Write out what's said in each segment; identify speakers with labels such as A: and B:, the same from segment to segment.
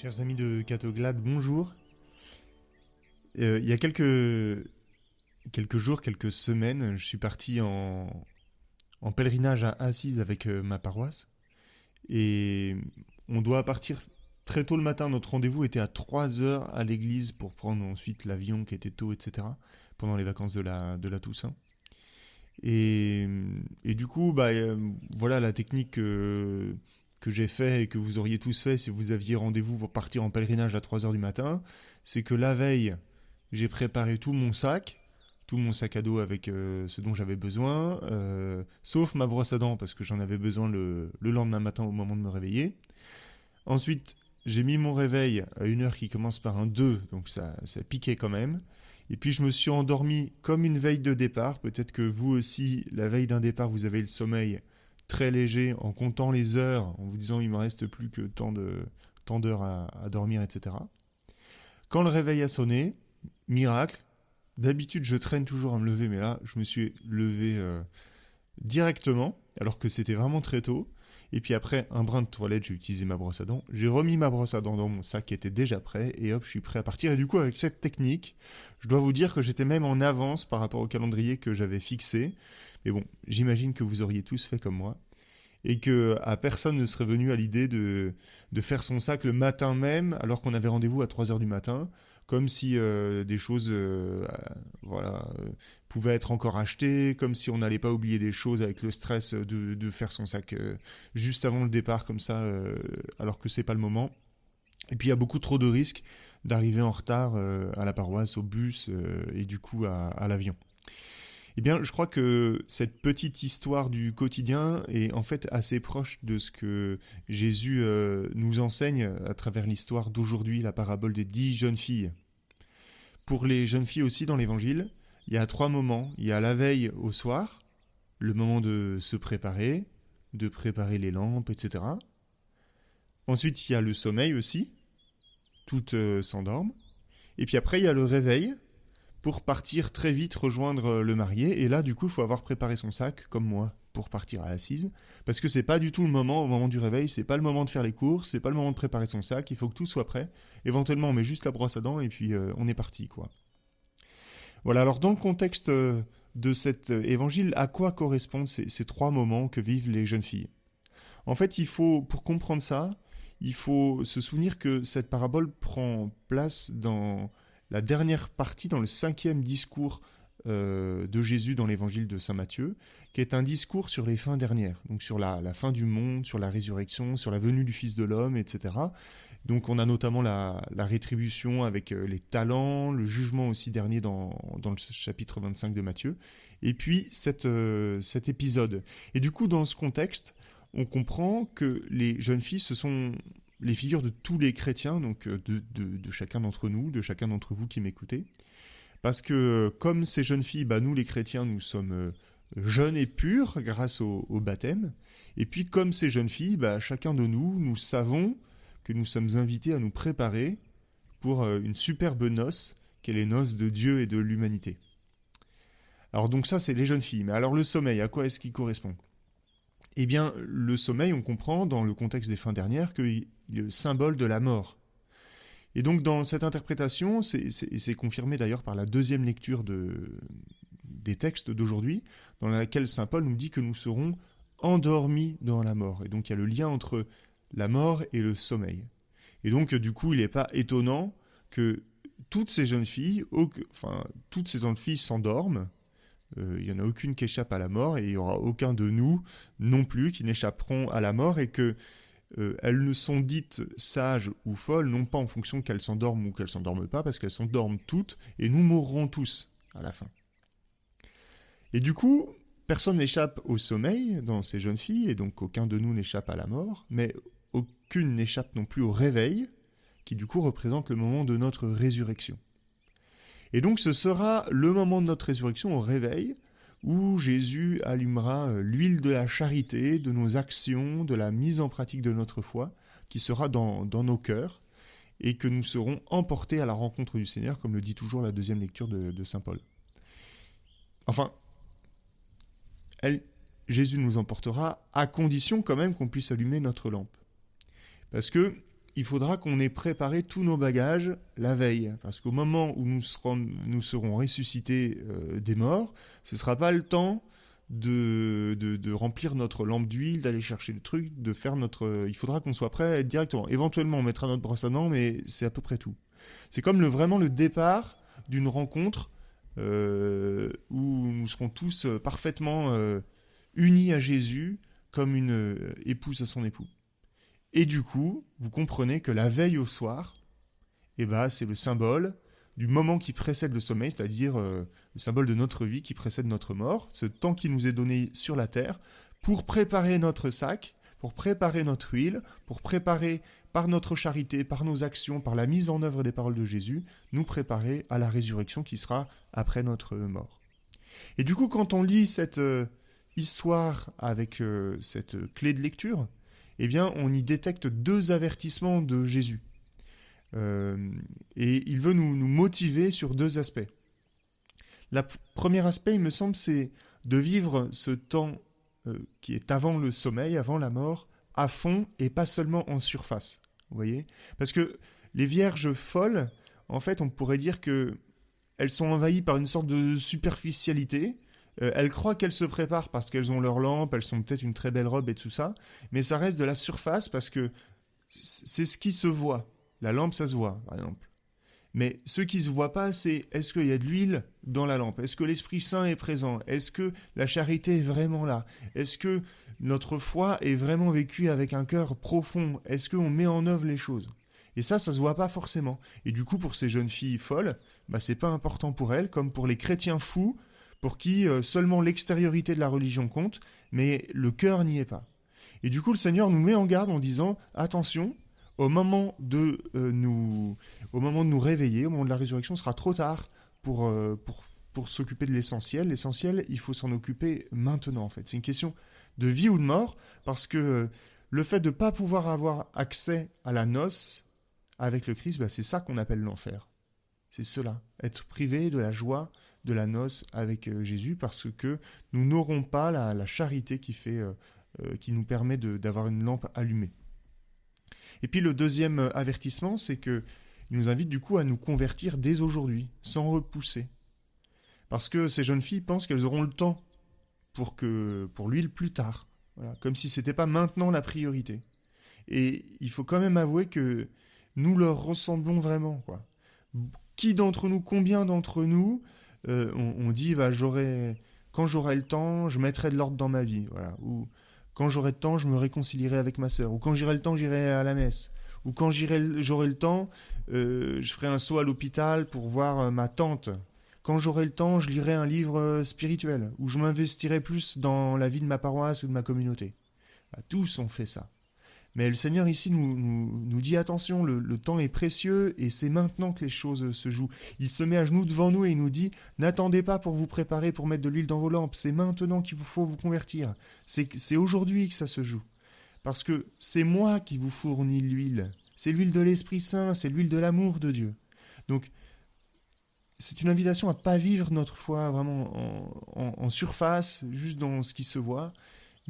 A: Chers amis de Catoglade, bonjour. Euh, il y a quelques, quelques jours, quelques semaines, je suis parti en, pèlerinage à Assise avec euh, ma paroisse. Et on doit partir très tôt le matin. Notre rendez-vous était à 3 heures à l'église pour prendre ensuite l'avion qui était tôt, etc. pendant les vacances de la, Toussaint. Et, du coup, bah, euh, voilà la technique que, que j'ai fait et que vous auriez tous fait si vous aviez rendez-vous pour partir en pèlerinage à 3 heures du matin. C'est que la veille, j'ai préparé tout mon sac, tout mon sac à dos avec euh, ce dont j'avais besoin, euh, sauf ma brosse à dents parce que j'en avais besoin le, le, lendemain matin au moment de me réveiller. Ensuite, j'ai mis mon réveil à une heure qui commence par un 2, donc ça, ça piquait quand même. Et puis je me suis endormi comme une veille de départ. Peut-être que vous aussi, la veille d'un départ, vous avez le sommeil très léger en comptant les heures, en vous disant il me reste plus que tant de tant d'heures à, dormir, etc. Quand le réveil a sonné, miracle. D'habitude, je traîne toujours à me lever, mais là, je me suis levé euh, directement, alors que c'était vraiment très tôt. Et puis après, un brin de toilette, j'ai utilisé ma brosse à dents. J'ai remis ma brosse à dents dans mon sac qui était déjà prêt, et hop, je suis prêt à partir. Et du coup, avec cette technique, je dois vous dire que j'étais même en avance par rapport au calendrier que j'avais fixé. Mais bon, j'imagine que vous auriez tous fait comme moi. Et que à personne ne serait venu à l'idée de, de faire son sac le matin même, alors qu'on avait rendez-vous à 3 heures du matin comme si euh, des choses euh, voilà, euh, pouvaient être encore achetées, comme si on n'allait pas oublier des choses avec le stress de, de faire son sac juste avant le départ comme ça, alors que c'est pas le moment. Et puis il y a beaucoup trop de risques d'arriver en retard à la paroisse, au bus et du coup à l'avion. Eh bien, je crois que cette petite histoire du quotidien est en fait assez proche de ce que Jésus euh, nous enseigne à travers l'histoire d'aujourd'hui, la parabole des dix jeunes filles. Pour les jeunes filles aussi dans l'Évangile, il y a trois moments. Il y a la veille au soir, le moment de se préparer, de préparer les lampes, etc. Ensuite, il y a le sommeil aussi. Toutes euh, s'endorment. Et puis après, il y a le réveil, pour partir très vite rejoindre le marié. Et là, du coup, il faut avoir préparé son sac, comme moi, pour partir à Assise. Parce que c'est pas du tout le moment, au moment du réveil, c'est pas le moment de faire les courses, c'est pas le moment de préparer son sac, il faut que tout soit prêt. Éventuellement, on met juste la brosse à dents et puis euh, on est parti, quoi. Voilà, alors dans le contexte euh, de cet évangile, à quoi correspondent ces trois moments que vivent les jeunes filles? En fait, il faut, pour comprendre ça, il faut se souvenir que cette parabole prend place dans la dernière partie dans le cinquième discours euh, de Jésus dans l'évangile de Saint Matthieu, qui est un discours sur les fins dernières, donc sur la, fin du monde, sur la résurrection, sur la venue du Fils de l'homme, etc. Donc on a notamment la, la rétribution avec euh, les talents, le jugement aussi dernier dans, le chapitre 25 de Matthieu, et puis euh, cet épisode. Et du coup, dans ce contexte, on comprend que les jeunes filles se sont les figures de tous les chrétiens, donc de, de, chacun d'entre nous, de chacun d'entre vous qui m'écoutez. Parce que comme ces jeunes filles, bah, nous les chrétiens, nous sommes jeunes et purs grâce au, baptême. Et puis comme ces jeunes filles, bah, chacun de nous, nous savons que nous sommes invités à nous préparer pour une superbe noce, qu'est les noces de Dieu et de l'humanité. Alors donc ça, c'est les jeunes filles. Mais alors le sommeil, à quoi est-ce qu'il correspond? Eh bien, le sommeil, on comprend dans le contexte des fins dernières qu'il est le symbole de la mort. Et donc, dans cette interprétation, c'est confirmé d'ailleurs par la deuxième lecture de, des textes d'aujourd'hui, dans laquelle saint Paul nous dit que nous serons endormis dans la mort. Et donc, il y a le lien entre la mort et le sommeil. Et donc, du coup, il n'est pas étonnant que toutes ces jeunes filles, enfin, toutes ces jeunes filles s'endorment, euh, il n'y en a aucune qui échappe à la mort et il n'y aura aucun de nous non plus qui n'échapperont à la mort et que euh, elles ne sont dites sages ou folles non pas en fonction qu'elles s'endorment ou qu'elles s'endorment pas parce qu'elles s'endorment toutes et nous mourrons tous à la fin. Et du coup, personne n'échappe au sommeil dans ces jeunes filles et donc aucun de nous n'échappe à la mort, mais aucune n'échappe non plus au réveil qui du coup représente le moment de notre résurrection. Et donc ce sera le moment de notre résurrection au réveil, où Jésus allumera l'huile de la charité, de nos actions, de la mise en pratique de notre foi, qui sera dans, dans nos cœurs, et que nous serons emportés à la rencontre du Seigneur, comme le dit toujours la deuxième lecture de, de Saint Paul. Enfin, elle, Jésus nous emportera à condition quand même qu'on puisse allumer notre lampe. Parce que il faudra qu'on ait préparé tous nos bagages la veille. Parce qu'au moment où nous serons, ressuscités euh, des morts, ce ne sera pas le temps de, remplir notre lampe d'huile, d'aller chercher le truc, de faire notre... Il faudra qu'on soit prêt directement. Éventuellement, on mettra notre brosse à dents, mais c'est à peu près tout. C'est comme le, vraiment le départ d'une rencontre euh, où nous serons tous parfaitement euh, unis à Jésus comme une épouse à son époux. Et du coup, vous comprenez que la veille au soir, eh ben, c'est le symbole du moment qui précède le sommeil, c'est-à-dire euh, le symbole de notre vie qui précède notre mort, ce temps qui nous est donné sur la terre, pour préparer notre sac, pour préparer notre huile, pour préparer par notre charité, par nos actions, par la mise en œuvre des paroles de Jésus, nous préparer à la résurrection qui sera après notre mort. Et du coup, quand on lit cette euh, histoire avec euh, cette clé de lecture, eh bien, on y détecte deux avertissements de Jésus. Euh, et il veut nous, motiver sur deux aspects. Le premier aspect, il me semble, c'est de vivre ce temps euh, qui est avant le sommeil, avant la mort, à fond et pas seulement en surface. Vous voyez? Parce que les vierges folles, en fait, on pourrait dire que elles sont envahies par une sorte de superficialité, euh, elles croient qu'elles se préparent parce qu'elles ont leur lampe, elles sont peut-être une très belle robe et tout ça, mais ça reste de la surface parce que c'est ce qui se voit. La lampe, ça se voit, par exemple. Mais ce qui se voit pas, c'est est-ce qu'il y a de l'huile dans la lampe? Est-ce que l'Esprit Saint est présent? Est-ce que la charité est vraiment là? Est-ce que notre foi est vraiment vécue avec un cœur profond? Est-ce qu'on met en œuvre les choses? Et ça, ça se voit pas forcément. Et du coup, pour ces jeunes filles folles, bah, c'est pas important pour elles, comme pour les chrétiens fous, pour qui euh, seulement l'extériorité de la religion compte, mais le cœur n'y est pas. Et du coup, le Seigneur nous met en garde en disant attention, au moment de euh, nous, au moment de nous réveiller, au moment de la résurrection, ce sera trop tard pour, euh, pour, pour s'occuper de l'essentiel. L'essentiel, il faut s'en occuper maintenant, en fait. C'est une question de vie ou de mort, parce que le fait de ne pas pouvoir avoir accès à la noce avec le Christ, bah, c'est ça qu'on appelle l'enfer. C'est cela, être privé de la joie de la noce avec euh, Jésus parce que nous n'aurons pas la, charité qui, fait, euh, euh, qui nous permet d'avoir une lampe allumée. Et puis le deuxième avertissement, c'est que il nous invite du coup à nous convertir dès aujourd'hui, sans repousser. Parce que ces jeunes filles pensent qu'elles auront le temps pour, pour l'huile plus tard. comme si ce n'était pas maintenant la priorité. Et il faut quand même avouer que nous leur ressemblons vraiment. Quoi. Qui d'entre nous, combien d'entre nous euh, on, dit bah, j'aurai quand j'aurai le temps, je mettrai de l'ordre dans ma vie, voilà. Ou quand j'aurai le temps, je me réconcilierai avec ma sœur. Ou quand j'aurai le temps, j'irai à la messe. Ou quand j'aurai le temps, euh, je ferai un saut à l'hôpital pour voir euh, ma tante. Quand j'aurai le temps, je lirai un livre spirituel. Ou je m'investirai plus dans la vie de ma paroisse ou de ma communauté. Bah, tous ont fait ça. Mais le Seigneur ici nous, nous, dit attention, le, temps est précieux et c'est maintenant que les choses se jouent. Il se met à genoux devant nous et il nous dit n'attendez pas pour vous préparer pour mettre de l'huile dans vos lampes, c'est maintenant qu'il vous faut vous convertir. C'est aujourd'hui que ça se joue. Parce que c'est moi qui vous fournis l'huile. C'est l'huile de l'Esprit Saint, c'est l'huile de l'amour de Dieu. Donc, c'est une invitation à pas vivre notre foi vraiment en surface, juste dans ce qui se voit,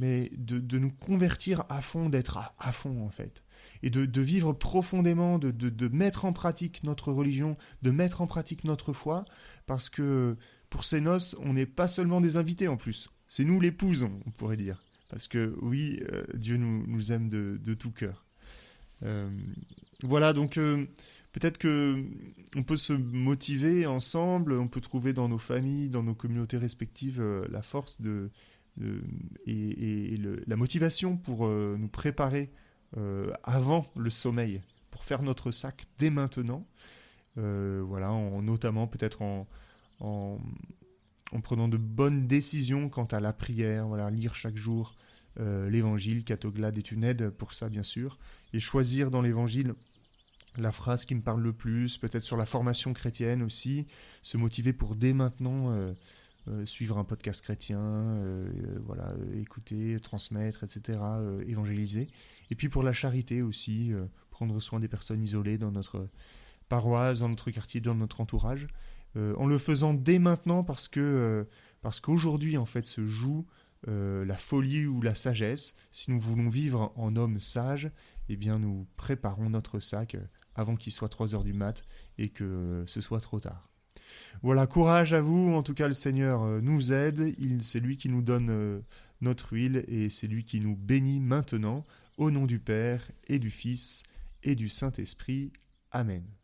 A: mais de, nous convertir à fond, d'être à, fond en fait, et de, vivre profondément, de, mettre en pratique notre religion, de mettre en pratique notre foi, parce que pour ces noces, on n'est pas seulement des invités en plus, c'est nous l'épouse, on pourrait dire, parce que oui, euh, Dieu nous, aime de, tout cœur. Euh, voilà, donc euh, peut-être que on peut se motiver ensemble, on peut trouver dans nos familles, dans nos communautés respectives, la force de euh, et, la motivation pour euh, nous préparer euh, avant le sommeil, pour faire notre sac dès maintenant. voilà, en, notamment peut-être en, en, prenant de bonnes décisions quant à la prière, voilà, lire chaque jour l'évangile. Catoglade est une aide pour ça, bien sûr. Et choisir dans l'évangile la phrase qui me parle le plus, peut-être sur la formation chrétienne aussi, se motiver pour dès maintenant euh, suivre un podcast chrétien, euh, euh, voilà, écouter, transmettre, etc., évangéliser. Et puis pour la charité aussi, prendre soin des personnes isolées dans notre paroisse, dans notre quartier, dans notre entourage, en le faisant dès maintenant parce que parce qu'aujourd'hui en fait se joue euh, la folie ou la sagesse. Si nous voulons vivre en hommes sages, eh bien nous préparons notre sac euh, avant qu'il soit 3 heures du mat et que ce soit trop tard. Voilà, courage à vous, en tout cas le Seigneur euh, nous aide, c'est lui qui nous donne notre huile et c'est lui qui nous bénit maintenant, au nom du Père et du Fils et du Saint-Esprit. Amen.